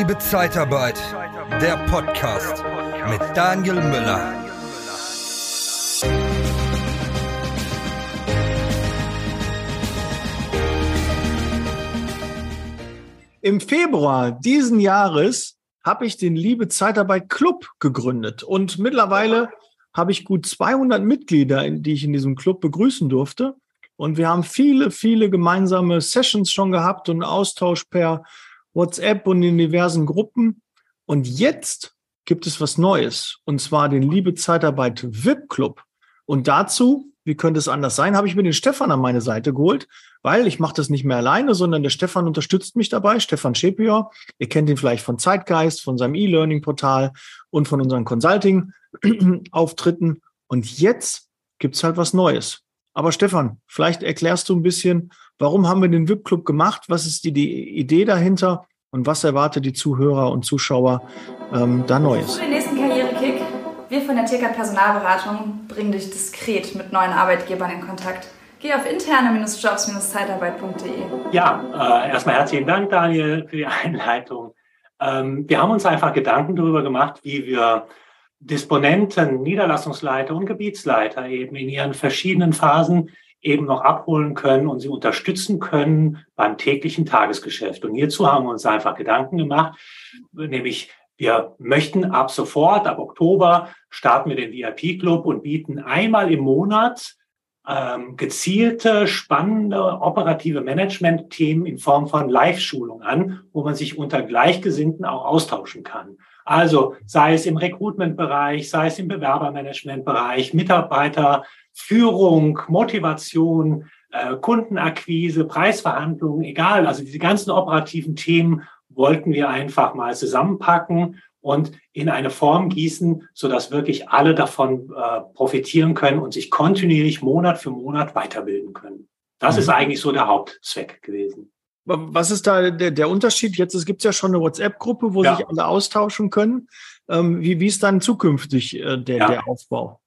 Liebe Zeitarbeit, der Podcast mit Daniel Müller. Im Februar diesen Jahres habe ich den Liebe Zeitarbeit Club gegründet und mittlerweile habe ich gut 200 Mitglieder, die ich in diesem Club begrüßen durfte. Und wir haben viele, viele gemeinsame Sessions schon gehabt und Austausch per WhatsApp und in diversen Gruppen. Und jetzt gibt es was Neues, und zwar den Liebe Zeitarbeit VIP Club. Und dazu, wie könnte es anders sein, habe ich mir den Stefan an meine Seite geholt, weil ich mache das nicht mehr alleine, sondern der Stefan unterstützt mich dabei, Stefan Schepior. Ihr kennt ihn vielleicht von Zeitgeist, von seinem E-Learning-Portal und von unseren Consulting-Auftritten. Und jetzt gibt's halt was Neues. Aber Stefan, vielleicht erklärst du ein bisschen, warum haben wir den VIP-Club gemacht? Was ist die, die, Idee dahinter? Und was erwartet die Zuhörer und Zuschauer ähm, da Neues? Für den nächsten Karrierekick. Wir von der TK Personalberatung bringen dich diskret mit neuen Arbeitgebern in Kontakt. Geh auf interne-jobs-zeitarbeit.de. Ja, äh, erstmal herzlichen Dank, Daniel, für die Einleitung. Ähm, wir haben uns einfach Gedanken darüber gemacht, wie wir Disponenten, Niederlassungsleiter und Gebietsleiter eben in ihren verschiedenen Phasen eben noch abholen können und sie unterstützen können beim täglichen Tagesgeschäft. Und hierzu haben wir uns einfach Gedanken gemacht, nämlich wir möchten ab sofort, ab Oktober, starten wir den VIP-Club und bieten einmal im Monat ähm, gezielte, spannende, operative Management-Themen in Form von Live-Schulung an, wo man sich unter Gleichgesinnten auch austauschen kann. Also sei es im Recruitment-Bereich, sei es im Bewerbermanagement-Bereich, Mitarbeiterführung, Motivation, äh, Kundenakquise, Preisverhandlungen, egal. Also diese ganzen operativen Themen wollten wir einfach mal zusammenpacken und in eine Form gießen, so dass wirklich alle davon äh, profitieren können und sich kontinuierlich Monat für Monat weiterbilden können. Das mhm. ist eigentlich so der Hauptzweck gewesen. Was ist da der, der Unterschied? Jetzt gibt es ja schon eine WhatsApp-Gruppe, wo ja. sich alle austauschen können. Ähm, wie, wie ist dann zukünftig äh, der, ja. der Aufbau?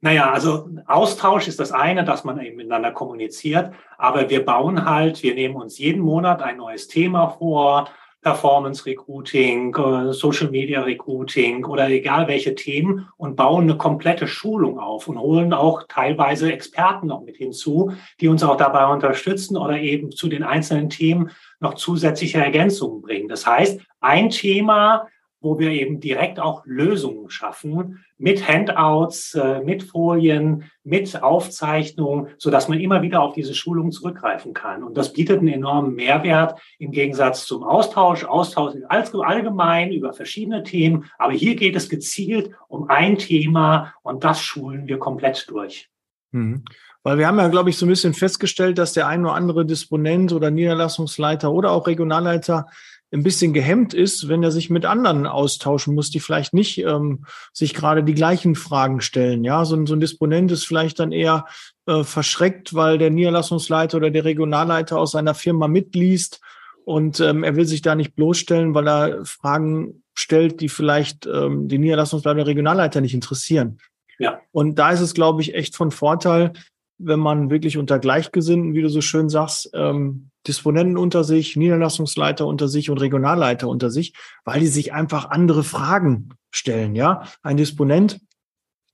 Naja, also Austausch ist das eine, dass man eben miteinander kommuniziert, aber wir bauen halt, wir nehmen uns jeden Monat ein neues Thema vor, Performance Recruiting, äh, Social Media Recruiting oder egal welche Themen und bauen eine komplette Schulung auf und holen auch teilweise Experten noch mit hinzu, die uns auch dabei unterstützen oder eben zu den einzelnen Themen noch zusätzliche Ergänzungen bringen. Das heißt, ein Thema wo wir eben direkt auch Lösungen schaffen mit Handouts, äh, mit Folien, mit Aufzeichnungen, so dass man immer wieder auf diese Schulung zurückgreifen kann. Und das bietet einen enormen Mehrwert im Gegensatz zum Austausch. Austausch allgemein über verschiedene Themen. Aber hier geht es gezielt um ein Thema und das schulen wir komplett durch. Mhm. Weil wir haben ja, glaube ich, so ein bisschen festgestellt, dass der ein oder andere Disponent oder Niederlassungsleiter oder auch Regionalleiter ein bisschen gehemmt ist, wenn er sich mit anderen austauschen muss, die vielleicht nicht ähm, sich gerade die gleichen Fragen stellen. Ja, so, ein, so ein Disponent ist vielleicht dann eher äh, verschreckt, weil der Niederlassungsleiter oder der Regionalleiter aus seiner Firma mitliest und ähm, er will sich da nicht bloßstellen, weil er Fragen stellt, die vielleicht ähm, die Niederlassungsleiter oder Regionalleiter nicht interessieren. Ja. Und da ist es, glaube ich, echt von Vorteil, wenn man wirklich unter Gleichgesinnten, wie du so schön sagst, ähm, Disponenten unter sich, Niederlassungsleiter unter sich und Regionalleiter unter sich, weil die sich einfach andere Fragen stellen. Ja, ein Disponent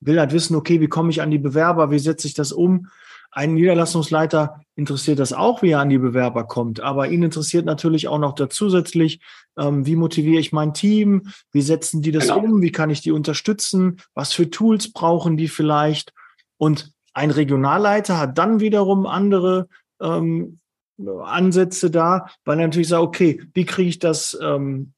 will halt wissen, okay, wie komme ich an die Bewerber, wie setze ich das um? Ein Niederlassungsleiter interessiert das auch, wie er an die Bewerber kommt, aber ihn interessiert natürlich auch noch da zusätzlich, ähm, wie motiviere ich mein Team, wie setzen die das genau. um, wie kann ich die unterstützen, was für Tools brauchen die vielleicht und ein Regionalleiter hat dann wiederum andere ähm, Ansätze da, weil natürlich sagt, okay, wie kriege ich das ähm,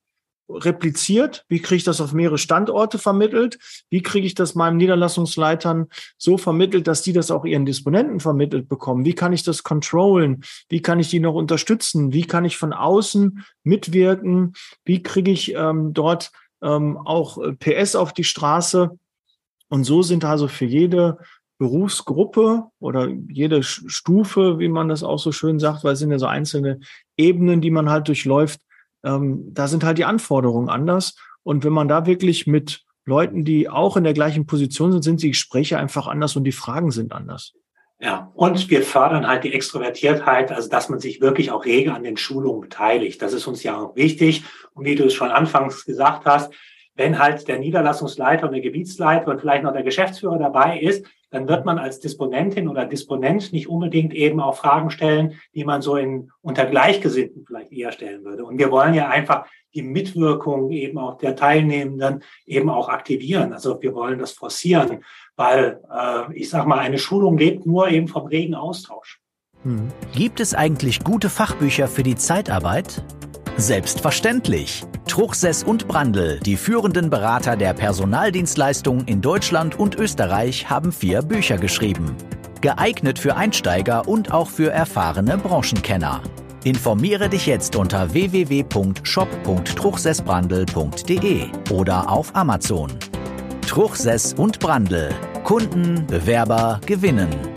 repliziert? Wie kriege ich das auf mehrere Standorte vermittelt? Wie kriege ich das meinen Niederlassungsleitern so vermittelt, dass die das auch ihren Disponenten vermittelt bekommen? Wie kann ich das controllen? Wie kann ich die noch unterstützen? Wie kann ich von außen mitwirken? Wie kriege ich ähm, dort ähm, auch äh, PS auf die Straße? Und so sind also für jede Berufsgruppe oder jede Stufe, wie man das auch so schön sagt, weil es sind ja so einzelne Ebenen, die man halt durchläuft, ähm, da sind halt die Anforderungen anders. Und wenn man da wirklich mit Leuten, die auch in der gleichen Position sind, sind die Gespräche einfach anders und die Fragen sind anders. Ja, und wir fördern halt die Extrovertiertheit, also dass man sich wirklich auch rege an den Schulungen beteiligt. Das ist uns ja auch wichtig. Und wie du es schon anfangs gesagt hast, wenn halt der Niederlassungsleiter und der Gebietsleiter und vielleicht noch der Geschäftsführer dabei ist, dann wird man als Disponentin oder Disponent nicht unbedingt eben auch Fragen stellen, die man so in, unter Gleichgesinnten vielleicht eher stellen würde. Und wir wollen ja einfach die Mitwirkung eben auch der Teilnehmenden eben auch aktivieren. Also wir wollen das forcieren, weil äh, ich sage mal, eine Schulung lebt nur eben vom regen Austausch. Hm. Gibt es eigentlich gute Fachbücher für die Zeitarbeit? Selbstverständlich. Truchsess und Brandl, die führenden Berater der Personaldienstleistung in Deutschland und Österreich, haben vier Bücher geschrieben. Geeignet für Einsteiger und auch für erfahrene Branchenkenner. Informiere dich jetzt unter www.shop.truchsessbrandl.de oder auf Amazon. Truchsess und Brandl. Kunden, Bewerber gewinnen.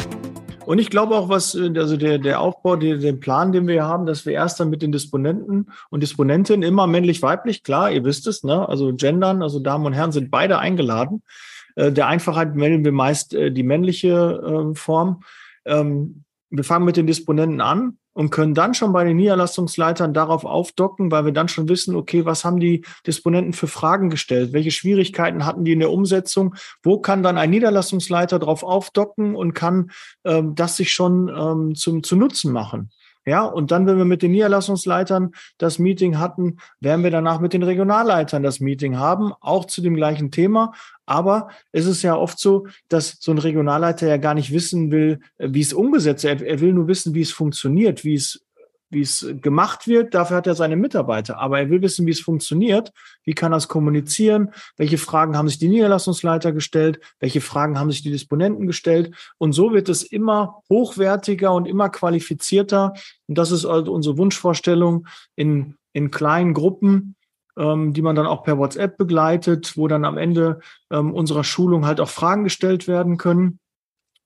Und ich glaube auch, was, äh, also der, der Aufbau, der, den Plan, den wir haben, dass wir erst dann mit den Disponenten und Disponentinnen immer männlich-weiblich, klar, ihr wisst es, ne? Also gendern, also Damen und Herren sind beide eingeladen. Äh, der Einfachheit wählen wir meist äh, die männliche Form. Ähm, wir fangen mit den Disponenten an und können dann schon bei den Niederlassungsleitern darauf aufdocken, weil wir dann schon wissen, okay, was haben die Disponenten für Fragen gestellt? Welche Schwierigkeiten hatten die in der Umsetzung? Wo kann dann ein Niederlassungsleiter darauf aufdocken und kann ähm, das sich schon ähm, zum, zu Nutzen machen? Ja, und dann, wenn wir mit den Niederlassungsleitern das Meeting hatten, werden wir danach mit den Regionalleitern das Meeting haben, auch zu dem gleichen Thema. Aber es ist ja oft so, dass so ein Regionalleiter ja gar nicht wissen will, wie es umgesetzt wird. Er, will nur wissen, wie es funktioniert, wie es wie es gemacht wird, dafür hat er seine Mitarbeiter. Aber er will wissen, wie es funktioniert, wie kann er es kommunizieren, welche Fragen haben sich die Niederlassungsleiter gestellt, welche Fragen haben sich die Disponenten gestellt. Und so wird es immer hochwertiger und immer qualifizierter. Und das ist also unsere Wunschvorstellung in, in kleinen Gruppen, ähm, die man dann auch per WhatsApp begleitet, wo dann am Ende ähm, unserer Schulung halt auch Fragen gestellt werden können.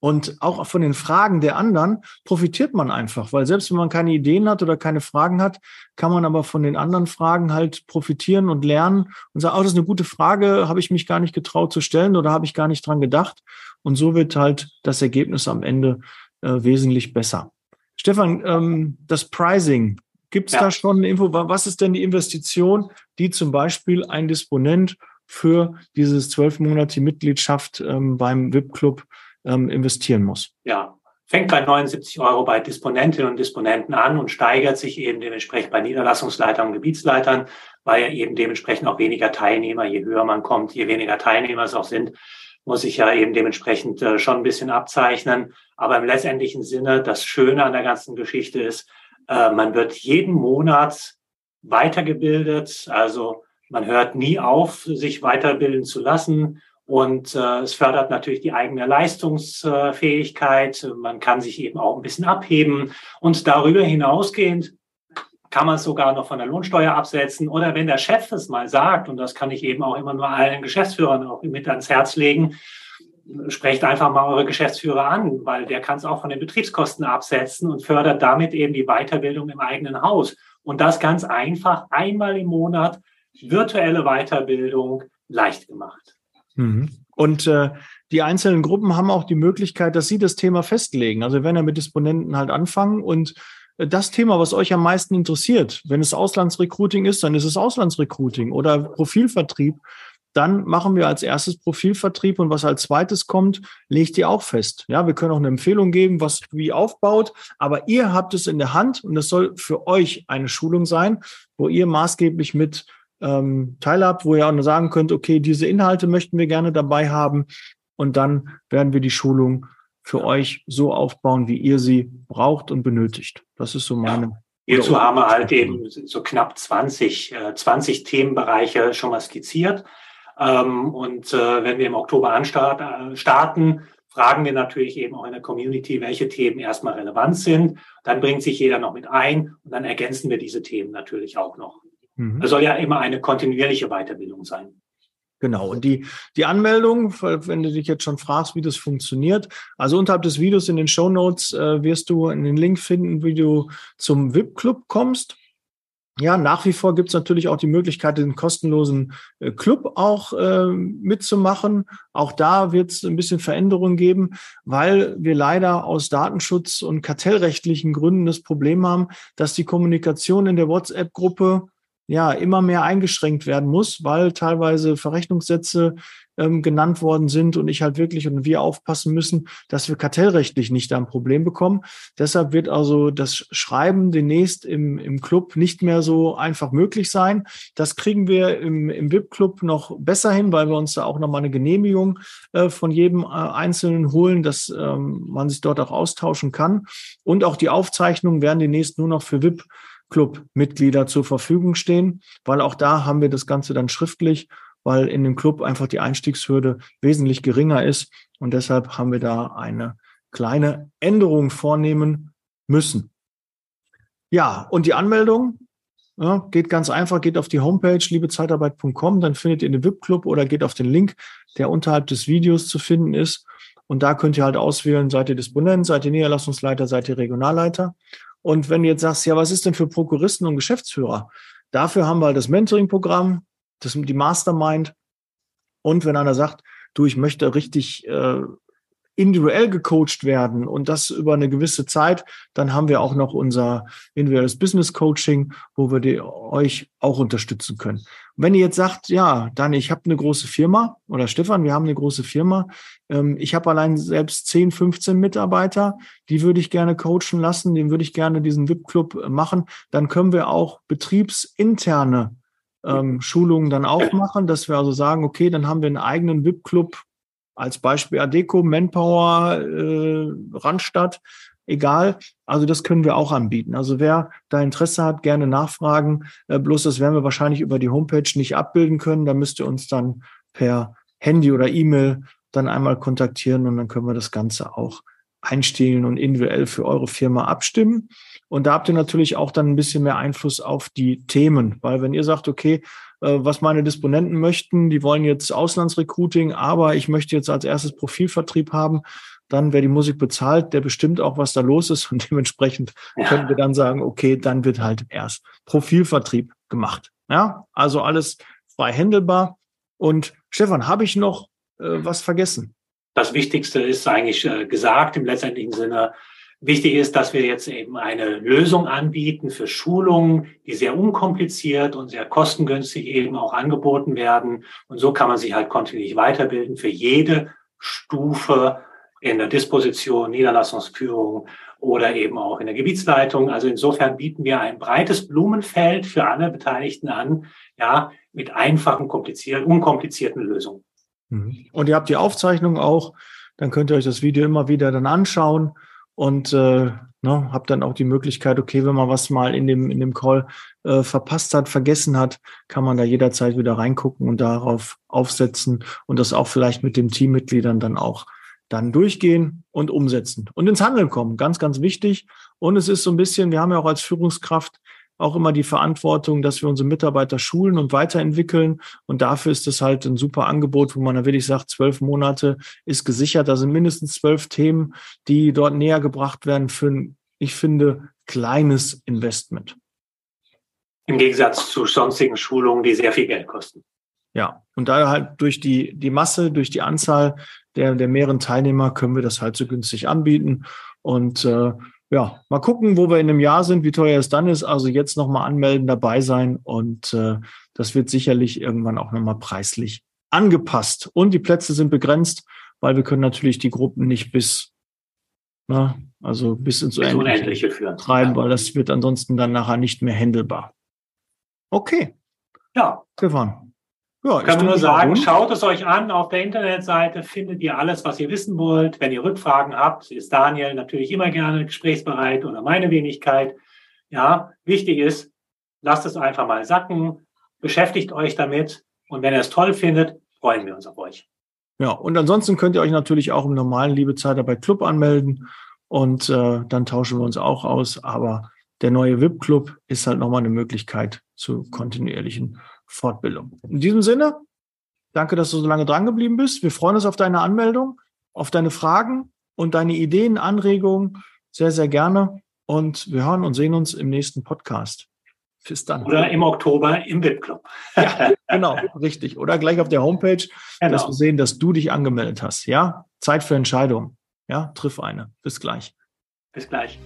Und auch von den Fragen der anderen profitiert man einfach, weil selbst wenn man keine Ideen hat oder keine Fragen hat, kann man aber von den anderen Fragen halt profitieren und lernen und sagen, oh, das ist eine gute Frage, habe ich mich gar nicht getraut zu stellen oder habe ich gar nicht dran gedacht. Und so wird halt das Ergebnis am Ende äh, wesentlich besser. Stefan, ähm, das Pricing, gibt es ja. da schon eine Info? Was ist denn die Investition, die zum Beispiel ein Disponent für dieses zwölfmonatige Mitgliedschaft ähm, beim VIP-Club ähm, investieren muss. Ja, fängt bei 79 Euro bei Disponentinnen und Disponenten an und steigert sich eben dementsprechend bei Niederlassungsleitern und Gebietsleitern, weil ja eben dementsprechend auch weniger Teilnehmer, je höher man kommt, je weniger Teilnehmer es auch sind, muss sich ja eben dementsprechend äh, schon ein bisschen abzeichnen. Aber im letztendlichen Sinne, das Schöne an der ganzen Geschichte ist, äh, man wird jeden Monat weitergebildet. Also man hört nie auf, sich weiterbilden zu lassen. Und äh, es fördert natürlich die eigene Leistungsfähigkeit. Man kann sich eben auch ein bisschen abheben. Und darüber hinausgehend kann man es sogar noch von der Lohnsteuer absetzen. Oder wenn der Chef es mal sagt, und das kann ich eben auch immer nur allen Geschäftsführern auch mit ans Herz legen, sprecht einfach mal eure Geschäftsführer an, weil der kann es auch von den Betriebskosten absetzen und fördert damit eben die Weiterbildung im eigenen Haus. Und das ganz einfach einmal im Monat virtuelle Weiterbildung leicht gemacht. Mhm. Und äh, die einzelnen Gruppen haben auch die Möglichkeit, dass sie das Thema festlegen. Also wenn er mit Disponenten halt anfangen und äh, das Thema, was euch am meisten interessiert, wenn es Auslandsrecruiting ist, dann ist es Auslandsrecruiting oder Profilvertrieb. Dann machen wir als erstes Profilvertrieb und was als zweites kommt, legt ihr auch fest. Ja, wir können auch eine Empfehlung geben, was wie aufbaut, aber ihr habt es in der Hand und es soll für euch eine Schulung sein, wo ihr maßgeblich mit ähm, teilhabt, wo ihr auch nur sagen könnt, okay, diese Inhalte möchten wir gerne dabei haben und dann werden wir die Schulung für euch so aufbauen, wie ihr sie braucht und benötigt. Das ist so meine. Ja. Hierzu haben wir halt eben so knapp 20, äh, 20 Themenbereiche schon mal skizziert. Ähm, und äh, wenn wir im Oktober anstart, äh, starten, fragen wir natürlich eben auch in der Community, welche Themen erstmal relevant sind. Dann bringt sich jeder noch mit ein und dann ergänzen wir diese Themen natürlich auch noch. Mhm. Das soll ja immer eine kontinuierliche Weiterbildung sein. Genau. Und die, die Anmeldung, wenn du dich jetzt schon fragst, wie das funktioniert, also unterhalb des Videos in den Show Notes äh, wirst du einen Link finden, wie du zum VIP-Club kommst. Ja, nach wie vor gibt es natürlich auch die Möglichkeit, den kostenlosen äh, Club auch äh, mitzumachen. Auch da wird es ein bisschen Veränderungen geben, weil wir leider aus Datenschutz- und kartellrechtlichen Gründen das Problem haben, dass die Kommunikation in der WhatsApp-Gruppe ja immer mehr eingeschränkt werden muss, weil teilweise Verrechnungssätze ähm, genannt worden sind und ich halt wirklich und wir aufpassen müssen, dass wir kartellrechtlich nicht da ein Problem bekommen. Deshalb wird also das Schreiben demnächst im, im Club nicht mehr so einfach möglich sein. Das kriegen wir im, im VIP-Club noch besser hin, weil wir uns da auch nochmal eine Genehmigung äh, von jedem äh, Einzelnen holen, dass ähm, man sich dort auch austauschen kann. Und auch die Aufzeichnungen werden demnächst nur noch für VIP Club-Mitglieder zur Verfügung stehen, weil auch da haben wir das Ganze dann schriftlich weil in dem Club einfach die Einstiegshürde wesentlich geringer ist. Und deshalb haben wir da eine kleine Änderung vornehmen müssen. Ja, und die Anmeldung ja, geht ganz einfach, geht auf die Homepage liebezeitarbeit.com, dann findet ihr den VIP-Club oder geht auf den Link, der unterhalb des Videos zu finden ist. Und da könnt ihr halt auswählen, seid ihr Disponent, seid ihr Niederlassungsleiter, seid ihr Regionalleiter. Und wenn du jetzt sagst, ja, was ist denn für Prokuristen und Geschäftsführer? Dafür haben wir halt das Mentoring-Programm, das die Mastermind. Und wenn einer sagt, du, ich möchte richtig äh, individuell gecoacht werden und das über eine gewisse Zeit, dann haben wir auch noch unser individuelles Business Coaching, wo wir die, euch auch unterstützen können. Und wenn ihr jetzt sagt, ja, dann ich habe eine große Firma oder Stefan, wir haben eine große Firma, ähm, ich habe allein selbst 10, 15 Mitarbeiter, die würde ich gerne coachen lassen, den würde ich gerne diesen VIP-Club machen, dann können wir auch betriebsinterne ähm, Schulungen dann auch machen, dass wir also sagen, okay, dann haben wir einen eigenen VIP-Club als Beispiel Adeco, Manpower, äh, Randstadt, egal. Also das können wir auch anbieten. Also wer da Interesse hat, gerne nachfragen. Äh, bloß das werden wir wahrscheinlich über die Homepage nicht abbilden können. Da müsst ihr uns dann per Handy oder E-Mail dann einmal kontaktieren und dann können wir das Ganze auch einstellen und individuell für eure Firma abstimmen. Und da habt ihr natürlich auch dann ein bisschen mehr Einfluss auf die Themen, weil wenn ihr sagt, okay, äh, was meine Disponenten möchten, die wollen jetzt Auslandsrecruiting, aber ich möchte jetzt als erstes Profilvertrieb haben, dann wer die Musik bezahlt, der bestimmt auch, was da los ist und dementsprechend ja. können wir dann sagen, okay, dann wird halt erst Profilvertrieb gemacht. Ja, also alles frei händelbar. Und Stefan, habe ich noch äh, was vergessen? Das Wichtigste ist eigentlich äh, gesagt im letztendlichen Sinne. Wichtig ist, dass wir jetzt eben eine Lösung anbieten für Schulungen, die sehr unkompliziert und sehr kostengünstig eben auch angeboten werden. Und so kann man sich halt kontinuierlich weiterbilden für jede Stufe in der Disposition, Niederlassungsführung oder eben auch in der Gebietsleitung. Also insofern bieten wir ein breites Blumenfeld für alle Beteiligten an, ja, mit einfachen, komplizierten, unkomplizierten Lösungen. Mhm. Und ihr habt die Aufzeichnung auch, dann könnt ihr euch das Video immer wieder dann anschauen und äh, ne, habt dann auch die Möglichkeit, okay, wenn man was mal in dem, in dem Call äh, verpasst hat, vergessen hat, kann man da jederzeit wieder reingucken und darauf aufsetzen und das auch vielleicht mit den Teammitgliedern dann auch dann durchgehen und umsetzen und ins Handeln kommen. Ganz, ganz wichtig. Und es ist so ein bisschen, wir haben ja auch als Führungskraft auch immer die Verantwortung, dass wir unsere Mitarbeiter schulen und weiterentwickeln. Und dafür ist es halt ein super Angebot, wo man dann wirklich sagt, zwölf Monate ist gesichert. Da sind mindestens zwölf Themen, die dort näher gebracht werden für ein, ich finde, kleines Investment. Im Gegensatz zu sonstigen Schulungen, die sehr viel Geld kosten. Ja, und da halt durch die, die Masse, durch die Anzahl der, der mehreren Teilnehmer können wir das halt so günstig anbieten. Und äh, ja, mal gucken, wo wir in einem Jahr sind, wie teuer es dann ist. Also jetzt nochmal anmelden, dabei sein und äh, das wird sicherlich irgendwann auch nochmal preislich angepasst. Und die Plätze sind begrenzt, weil wir können natürlich die Gruppen nicht bis, na, also bis ins bis Unendliche führen. treiben, weil das wird ansonsten dann nachher nicht mehr händelbar. Okay. Ja. Stefan, ja, kann man nur sagen, schaut es euch an. Auf der Internetseite findet ihr alles, was ihr wissen wollt. Wenn ihr Rückfragen habt, ist Daniel natürlich immer gerne gesprächsbereit oder meine Wenigkeit. Ja, wichtig ist, lasst es einfach mal sacken, beschäftigt euch damit und wenn ihr es toll findet, freuen wir uns auf euch. Ja, und ansonsten könnt ihr euch natürlich auch im normalen Liebezeitarbeit Club anmelden und äh, dann tauschen wir uns auch aus. Aber der neue VIP-Club ist halt nochmal eine Möglichkeit zu kontinuierlichen Fortbildung. In diesem Sinne, danke, dass du so lange dran geblieben bist. Wir freuen uns auf deine Anmeldung, auf deine Fragen und deine Ideen, Anregungen sehr, sehr gerne. Und wir hören und sehen uns im nächsten Podcast. Bis dann. Oder im Oktober im VIP-Club. ja, genau, richtig. Oder gleich auf der Homepage, genau. dass wir sehen, dass du dich angemeldet hast. Ja, Zeit für Entscheidung. Ja, triff eine. Bis gleich. Bis gleich.